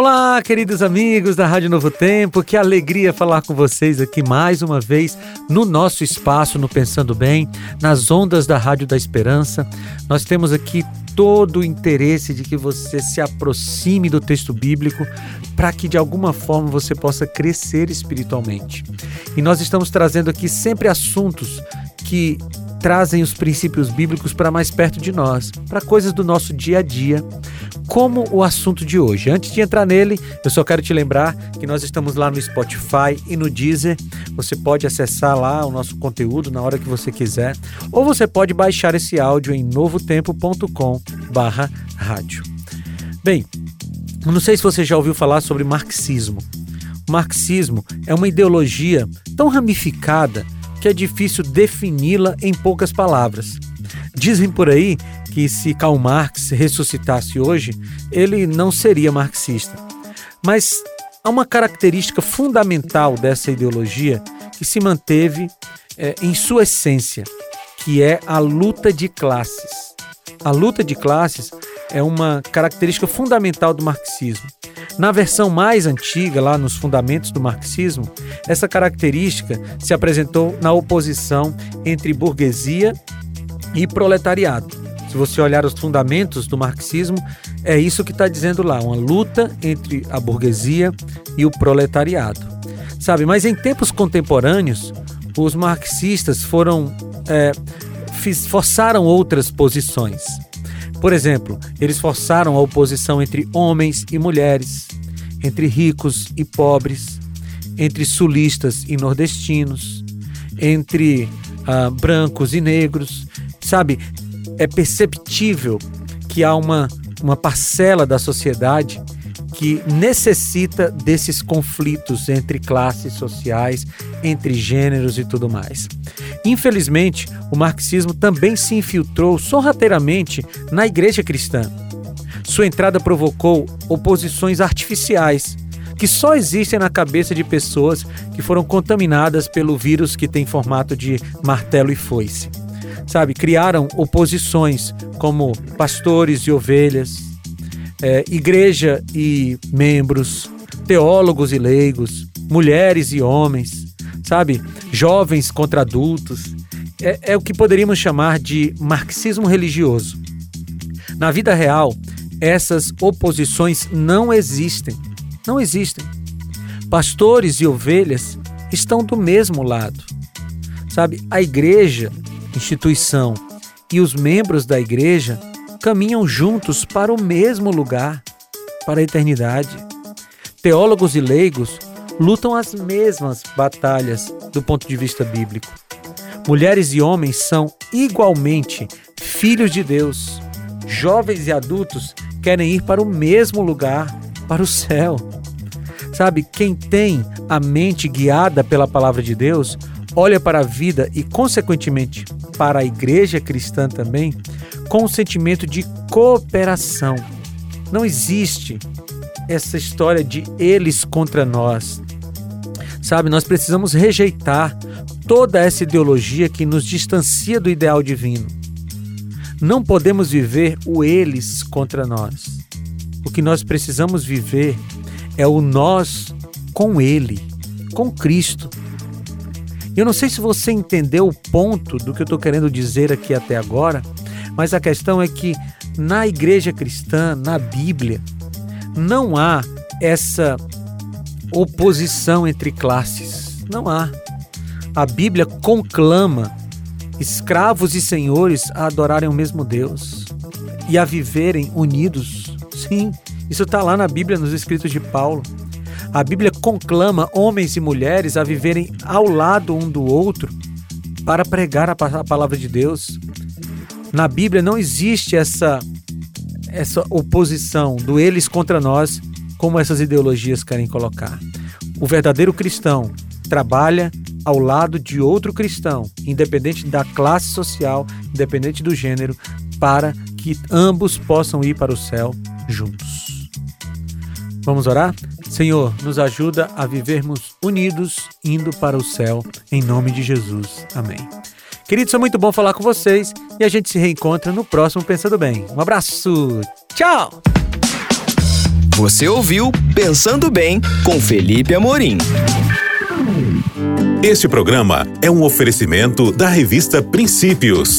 Olá, queridos amigos da Rádio Novo Tempo, que alegria falar com vocês aqui mais uma vez no nosso espaço, no Pensando Bem, nas ondas da Rádio da Esperança. Nós temos aqui todo o interesse de que você se aproxime do texto bíblico para que de alguma forma você possa crescer espiritualmente. E nós estamos trazendo aqui sempre assuntos que trazem os princípios bíblicos para mais perto de nós, para coisas do nosso dia a dia, como o assunto de hoje. Antes de entrar nele, eu só quero te lembrar que nós estamos lá no Spotify e no Deezer. Você pode acessar lá o nosso conteúdo na hora que você quiser, ou você pode baixar esse áudio em novotempo.com/rádio. Bem, não sei se você já ouviu falar sobre marxismo. O marxismo é uma ideologia tão ramificada que é difícil defini-la em poucas palavras. Dizem por aí que se Karl Marx ressuscitasse hoje, ele não seria marxista. Mas há uma característica fundamental dessa ideologia que se manteve é, em sua essência, que é a luta de classes. A luta de classes é uma característica fundamental do marxismo. Na versão mais antiga, lá nos fundamentos do marxismo, essa característica se apresentou na oposição entre burguesia e proletariado. Se você olhar os fundamentos do marxismo, é isso que está dizendo lá, uma luta entre a burguesia e o proletariado. Sabe, mas em tempos contemporâneos, os marxistas foram é, forçaram outras posições. Por exemplo, eles forçaram a oposição entre homens e mulheres, entre ricos e pobres, entre sulistas e nordestinos, entre uh, brancos e negros. Sabe, é perceptível que há uma, uma parcela da sociedade que necessita desses conflitos entre classes sociais, entre gêneros e tudo mais. Infelizmente, o marxismo também se infiltrou sorrateiramente na igreja cristã. Sua entrada provocou oposições artificiais, que só existem na cabeça de pessoas que foram contaminadas pelo vírus que tem formato de martelo e foice. Sabe, criaram oposições como pastores e ovelhas, é, igreja e membros, teólogos e leigos, mulheres e homens, sabe? Jovens contra adultos. É, é o que poderíamos chamar de marxismo religioso. Na vida real, essas oposições não existem. Não existem. Pastores e ovelhas estão do mesmo lado. Sabe, a igreja, instituição, e os membros da igreja caminham juntos para o mesmo lugar, para a eternidade. Teólogos e leigos lutam as mesmas batalhas do ponto de vista bíblico. Mulheres e homens são igualmente filhos de Deus. Jovens e adultos querem ir para o mesmo lugar, para o céu. Sabe, quem tem a mente guiada pela palavra de Deus, olha para a vida e, consequentemente, para a igreja cristã também, com um sentimento de cooperação. Não existe essa história de eles contra nós. Sabe, nós precisamos rejeitar toda essa ideologia que nos distancia do ideal divino. Não podemos viver o eles contra nós. O que nós precisamos viver é o nós com Ele, com Cristo. Eu não sei se você entendeu o ponto do que eu estou querendo dizer aqui até agora, mas a questão é que na igreja cristã, na Bíblia, não há essa oposição entre classes. Não há. A Bíblia conclama escravos e senhores a adorarem o mesmo Deus e a viverem unidos. Sim, isso está lá na Bíblia, nos escritos de Paulo. A Bíblia conclama homens e mulheres a viverem ao lado um do outro para pregar a palavra de Deus. Na Bíblia não existe essa essa oposição do eles contra nós, como essas ideologias querem colocar. O verdadeiro cristão trabalha ao lado de outro cristão, independente da classe social, independente do gênero, para que ambos possam ir para o céu juntos. Vamos orar? Senhor, nos ajuda a vivermos unidos, indo para o céu, em nome de Jesus. Amém. Queridos, foi muito bom falar com vocês e a gente se reencontra no próximo Pensando Bem. Um abraço, tchau! Você ouviu Pensando Bem com Felipe Amorim. Este programa é um oferecimento da revista Princípios.